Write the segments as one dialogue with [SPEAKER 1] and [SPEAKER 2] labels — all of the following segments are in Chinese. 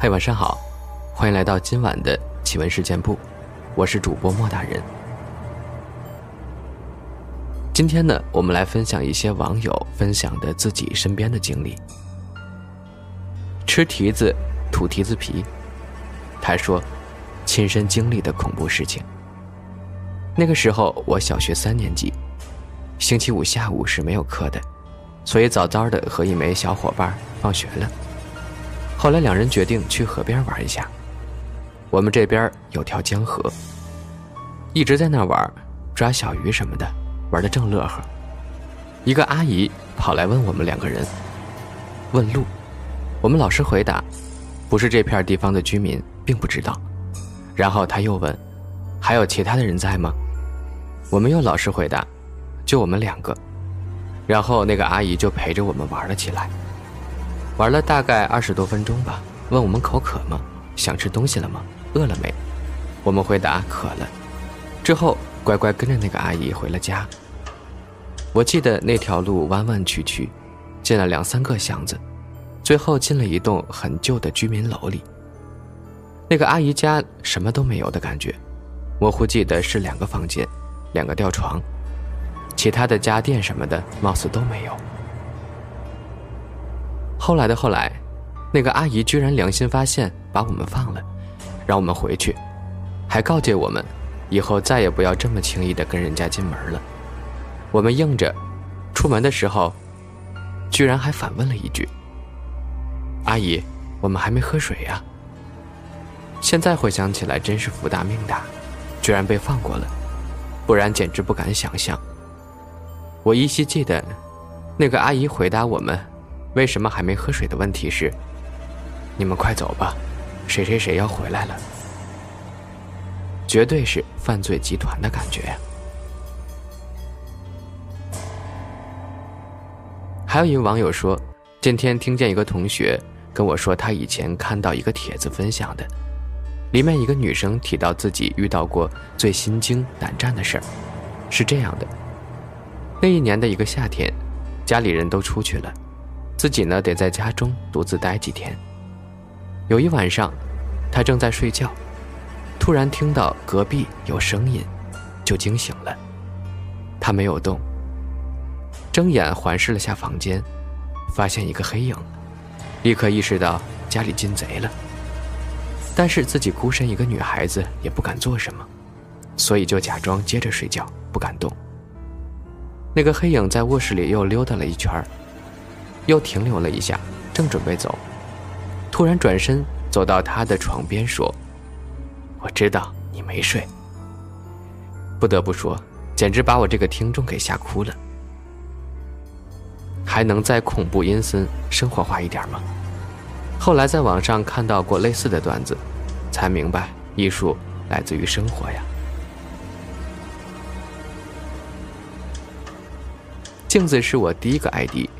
[SPEAKER 1] 嗨，晚上好，欢迎来到今晚的奇闻事件部，我是主播莫大人。今天呢，我们来分享一些网友分享的自己身边的经历。吃蹄子，吐蹄子皮，他说，亲身经历的恐怖事情。那个时候我小学三年级，星期五下午是没有课的，所以早早的和一枚小伙伴放学了。后来两人决定去河边玩一下。我们这边有条江河，一直在那玩，抓小鱼什么的，玩的正乐呵。一个阿姨跑来问我们两个人，问路。我们老实回答，不是这片地方的居民，并不知道。然后他又问，还有其他的人在吗？我们又老实回答，就我们两个。然后那个阿姨就陪着我们玩了起来。玩了大概二十多分钟吧，问我们口渴吗？想吃东西了吗？饿了没？我们回答渴了。之后乖乖跟着那个阿姨回了家。我记得那条路弯弯曲曲，进了两三个巷子，最后进了一栋很旧的居民楼里。那个阿姨家什么都没有的感觉，模糊记得是两个房间，两个吊床，其他的家电什么的貌似都没有。后来的后来，那个阿姨居然良心发现，把我们放了，让我们回去，还告诫我们，以后再也不要这么轻易的跟人家进门了。我们应着，出门的时候，居然还反问了一句：“阿姨，我们还没喝水呀。”现在回想起来，真是福大命大，居然被放过了，不然简直不敢想象。我依稀记得，那个阿姨回答我们。为什么还没喝水的问题是，你们快走吧，谁谁谁要回来了，绝对是犯罪集团的感觉。还有一个网友说，今天听见一个同学跟我说，他以前看到一个帖子分享的，里面一个女生提到自己遇到过最心惊胆战的事儿，是这样的：那一年的一个夏天，家里人都出去了。自己呢，得在家中独自待几天。有一晚上，他正在睡觉，突然听到隔壁有声音，就惊醒了。他没有动，睁眼环视了下房间，发现一个黑影，立刻意识到家里进贼了。但是自己孤身一个女孩子也不敢做什么，所以就假装接着睡觉，不敢动。那个黑影在卧室里又溜达了一圈。又停留了一下，正准备走，突然转身走到他的床边说：“我知道你没睡。”不得不说，简直把我这个听众给吓哭了。还能再恐怖阴森、生活化一点吗？后来在网上看到过类似的段子，才明白艺术来自于生活呀。镜子是我第一个 ID。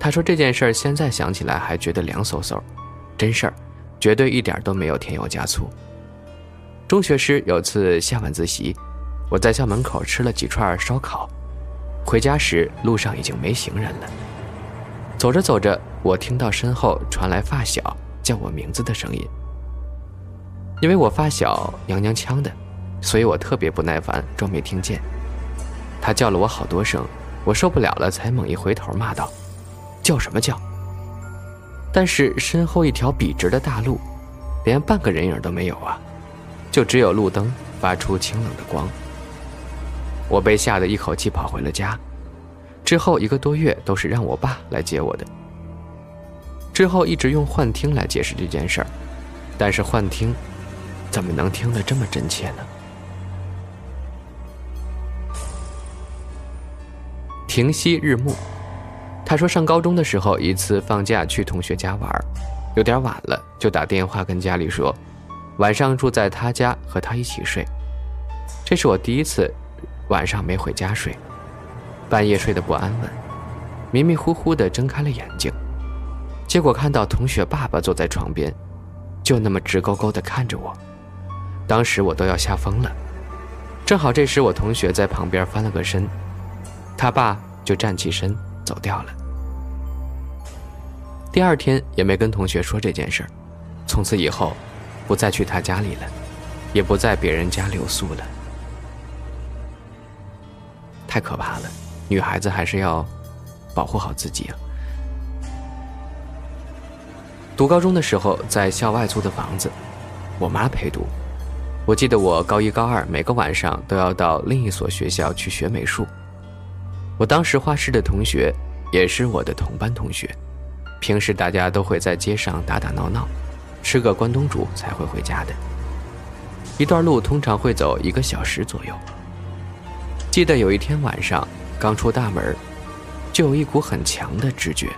[SPEAKER 1] 他说这件事儿现在想起来还觉得凉飕飕，真事儿，绝对一点都没有添油加醋。中学时有次下晚自习，我在校门口吃了几串烧烤，回家时路上已经没行人了。走着走着，我听到身后传来发小叫我名字的声音。因为我发小娘娘腔的，所以我特别不耐烦，装没听见。他叫了我好多声，我受不了了，才猛一回头骂道。叫什么叫？但是身后一条笔直的大路，连半个人影都没有啊，就只有路灯发出清冷的光。我被吓得一口气跑回了家，之后一个多月都是让我爸来接我的。之后一直用幻听来解释这件事儿，但是幻听怎么能听得这么真切呢？停息日暮。他说，上高中的时候，一次放假去同学家玩，有点晚了，就打电话跟家里说，晚上住在他家和他一起睡。这是我第一次晚上没回家睡，半夜睡得不安稳，迷迷糊糊的睁开了眼睛，结果看到同学爸爸坐在床边，就那么直勾勾的看着我，当时我都要吓疯了。正好这时我同学在旁边翻了个身，他爸就站起身走掉了。第二天也没跟同学说这件事儿，从此以后，不再去他家里了，也不在别人家留宿了。太可怕了，女孩子还是要保护好自己啊。读高中的时候，在校外租的房子，我妈陪读。我记得我高一、高二每个晚上都要到另一所学校去学美术。我当时画室的同学也是我的同班同学，平时大家都会在街上打打闹闹，吃个关东煮才会回家的。一段路通常会走一个小时左右。记得有一天晚上刚出大门，就有一股很强的直觉。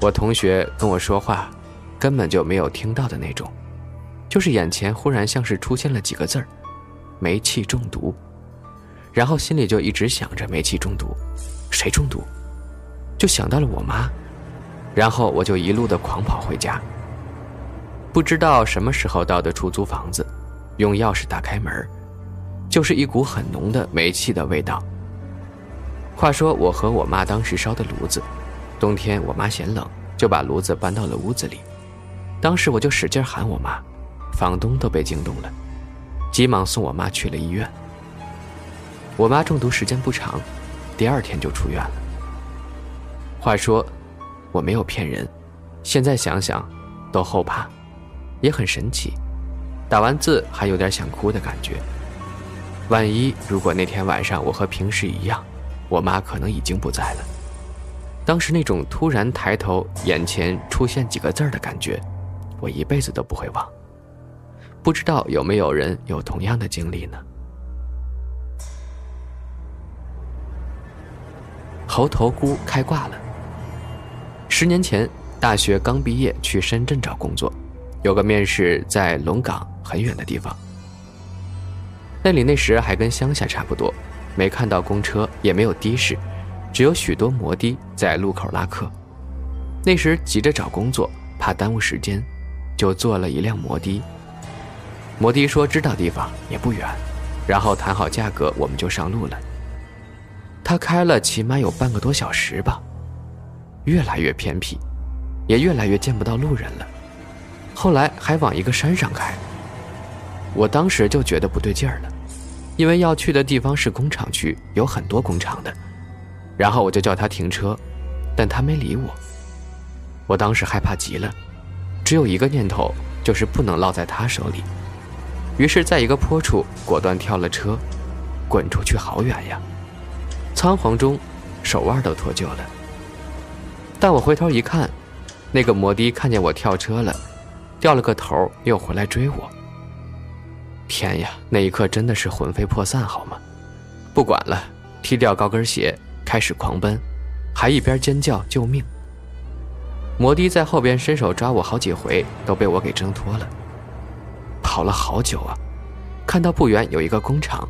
[SPEAKER 1] 我同学跟我说话，根本就没有听到的那种。就是眼前忽然像是出现了几个字儿，煤气中毒，然后心里就一直想着煤气中毒，谁中毒，就想到了我妈，然后我就一路的狂跑回家。不知道什么时候到的出租房子，用钥匙打开门，就是一股很浓的煤气的味道。话说我和我妈当时烧的炉子，冬天我妈嫌冷，就把炉子搬到了屋子里，当时我就使劲喊我妈。房东都被惊动了，急忙送我妈去了医院。我妈中毒时间不长，第二天就出院了。话说，我没有骗人，现在想想，都后怕，也很神奇。打完字还有点想哭的感觉。万一如果那天晚上我和平时一样，我妈可能已经不在了。当时那种突然抬头，眼前出现几个字的感觉，我一辈子都不会忘。不知道有没有人有同样的经历呢？猴头菇开挂了。十年前，大学刚毕业去深圳找工作，有个面试在龙岗很远的地方。那里那时还跟乡下差不多，没看到公车，也没有的士，只有许多摩的在路口拉客。那时急着找工作，怕耽误时间，就坐了一辆摩的。摩的说知道地方也不远，然后谈好价格，我们就上路了。他开了起码有半个多小时吧，越来越偏僻，也越来越见不到路人了。后来还往一个山上开，我当时就觉得不对劲儿了，因为要去的地方是工厂区，有很多工厂的。然后我就叫他停车，但他没理我。我当时害怕极了，只有一个念头，就是不能落在他手里。于是，在一个坡处，果断跳了车，滚出去好远呀！仓皇中，手腕都脱臼了。但我回头一看，那个摩的看见我跳车了，掉了个头，又回来追我。天呀，那一刻真的是魂飞魄散，好吗？不管了，踢掉高跟鞋，开始狂奔，还一边尖叫救命。摩的在后边伸手抓我好几回，都被我给挣脱了。跑了好久啊，看到不远有一个工厂，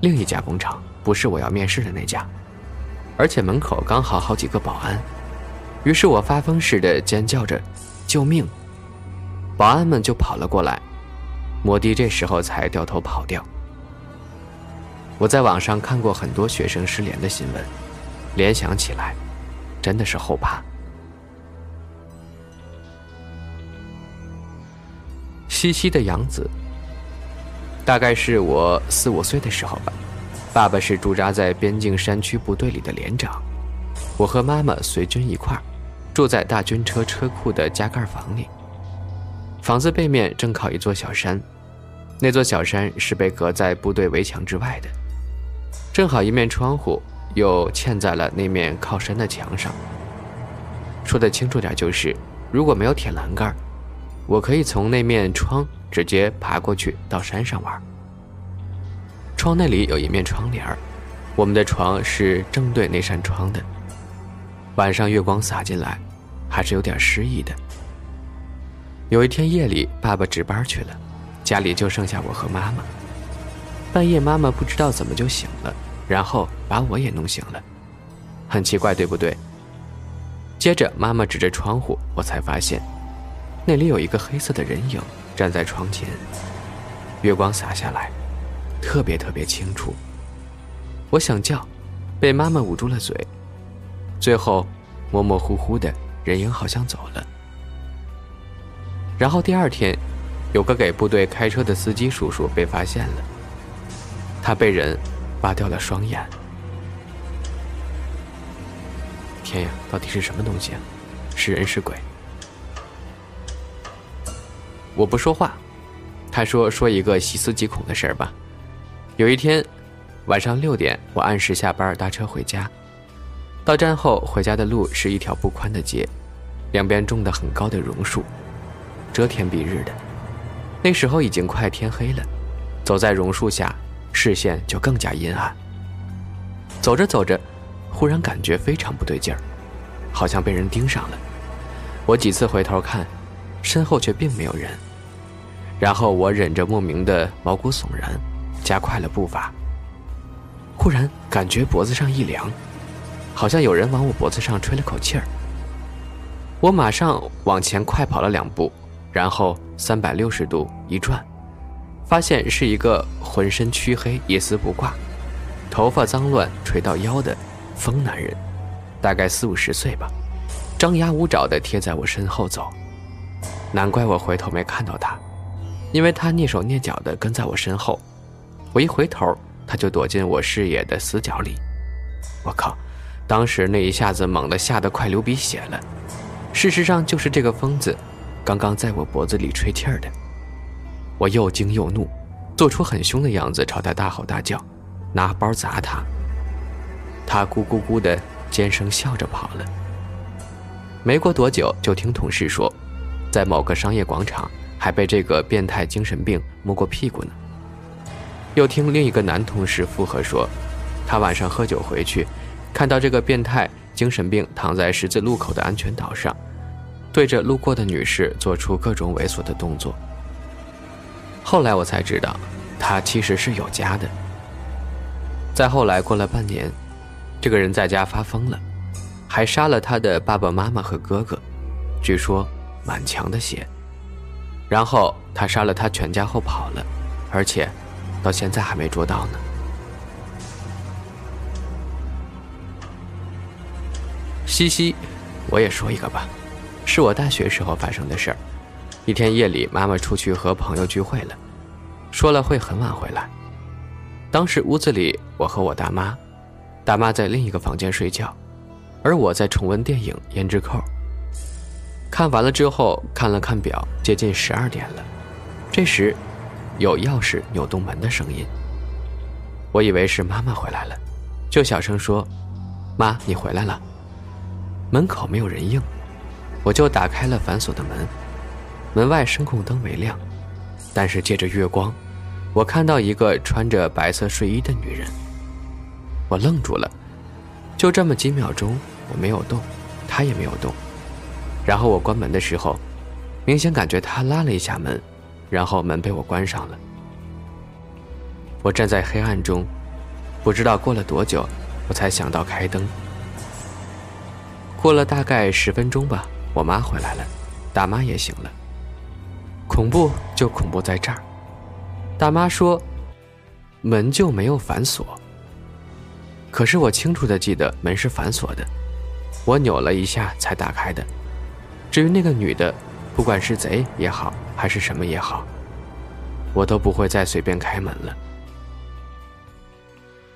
[SPEAKER 1] 另一家工厂不是我要面试的那家，而且门口刚好好几个保安，于是我发疯似的尖叫着“救命”，保安们就跑了过来，摩的这时候才掉头跑掉。我在网上看过很多学生失联的新闻，联想起来，真的是后怕。西西的养子，大概是我四五岁的时候吧。爸爸是驻扎在边境山区部队里的连长，我和妈妈随军一块儿，住在大军车车库的加盖房里。房子背面正靠一座小山，那座小山是被隔在部队围墙之外的，正好一面窗户又嵌在了那面靠山的墙上。说的清楚点就是，如果没有铁栏杆。我可以从那面窗直接爬过去到山上玩。窗那里有一面窗帘我们的床是正对那扇窗的。晚上月光洒进来，还是有点诗意的。有一天夜里，爸爸值班去了，家里就剩下我和妈妈。半夜，妈妈不知道怎么就醒了，然后把我也弄醒了，很奇怪，对不对？接着，妈妈指着窗户，我才发现。那里有一个黑色的人影站在窗前，月光洒下来，特别特别清楚。我想叫，被妈妈捂住了嘴。最后，模模糊糊的人影好像走了。然后第二天，有个给部队开车的司机叔叔被发现了，他被人挖掉了双眼。天呀，到底是什么东西啊？是人是鬼？我不说话。他说：“说一个细思极恐的事儿吧。有一天晚上六点，我按时下班搭车回家。到站后回家的路是一条不宽的街，两边种的很高的榕树，遮天蔽日的。那时候已经快天黑了，走在榕树下，视线就更加阴暗。走着走着。”忽然感觉非常不对劲儿，好像被人盯上了。我几次回头看，身后却并没有人。然后我忍着莫名的毛骨悚然，加快了步伐。忽然感觉脖子上一凉，好像有人往我脖子上吹了口气儿。我马上往前快跑了两步，然后三百六十度一转，发现是一个浑身黢黑、一丝不挂、头发脏乱垂到腰的。疯男人，大概四五十岁吧，张牙舞爪地贴在我身后走，难怪我回头没看到他，因为他蹑手蹑脚地跟在我身后，我一回头，他就躲进我视野的死角里。我靠！当时那一下子猛地吓得快流鼻血了。事实上就是这个疯子，刚刚在我脖子里吹气儿的。我又惊又怒，做出很凶的样子朝他大吼大叫，拿包砸他。他咕咕咕的尖声笑着跑了。没过多久，就听同事说，在某个商业广场还被这个变态精神病摸过屁股呢。又听另一个男同事附和说，他晚上喝酒回去，看到这个变态精神病躺在十字路口的安全岛上，对着路过的女士做出各种猥琐的动作。后来我才知道，他其实是有家的。再后来，过了半年。这个人在家发疯了，还杀了他的爸爸妈妈和哥哥，据说满墙的血。然后他杀了他全家后跑了，而且到现在还没捉到呢。嘻嘻，我也说一个吧，是我大学时候发生的事儿。一天夜里，妈妈出去和朋友聚会了，说了会很晚回来。当时屋子里我和我大妈。大妈在另一个房间睡觉，而我在重温电影《胭脂扣》。看完了之后，看了看表，接近十二点了。这时，有钥匙扭动门的声音。我以为是妈妈回来了，就小声说：“妈，你回来了。”门口没有人应，我就打开了反锁的门。门外声控灯没亮，但是借着月光，我看到一个穿着白色睡衣的女人。我愣住了，就这么几秒钟，我没有动，她也没有动。然后我关门的时候，明显感觉她拉了一下门，然后门被我关上了。我站在黑暗中，不知道过了多久，我才想到开灯。过了大概十分钟吧，我妈回来了，大妈也醒了。恐怖就恐怖在这儿，大妈说，门就没有反锁。可是我清楚的记得门是反锁的，我扭了一下才打开的。至于那个女的，不管是贼也好，还是什么也好，我都不会再随便开门了。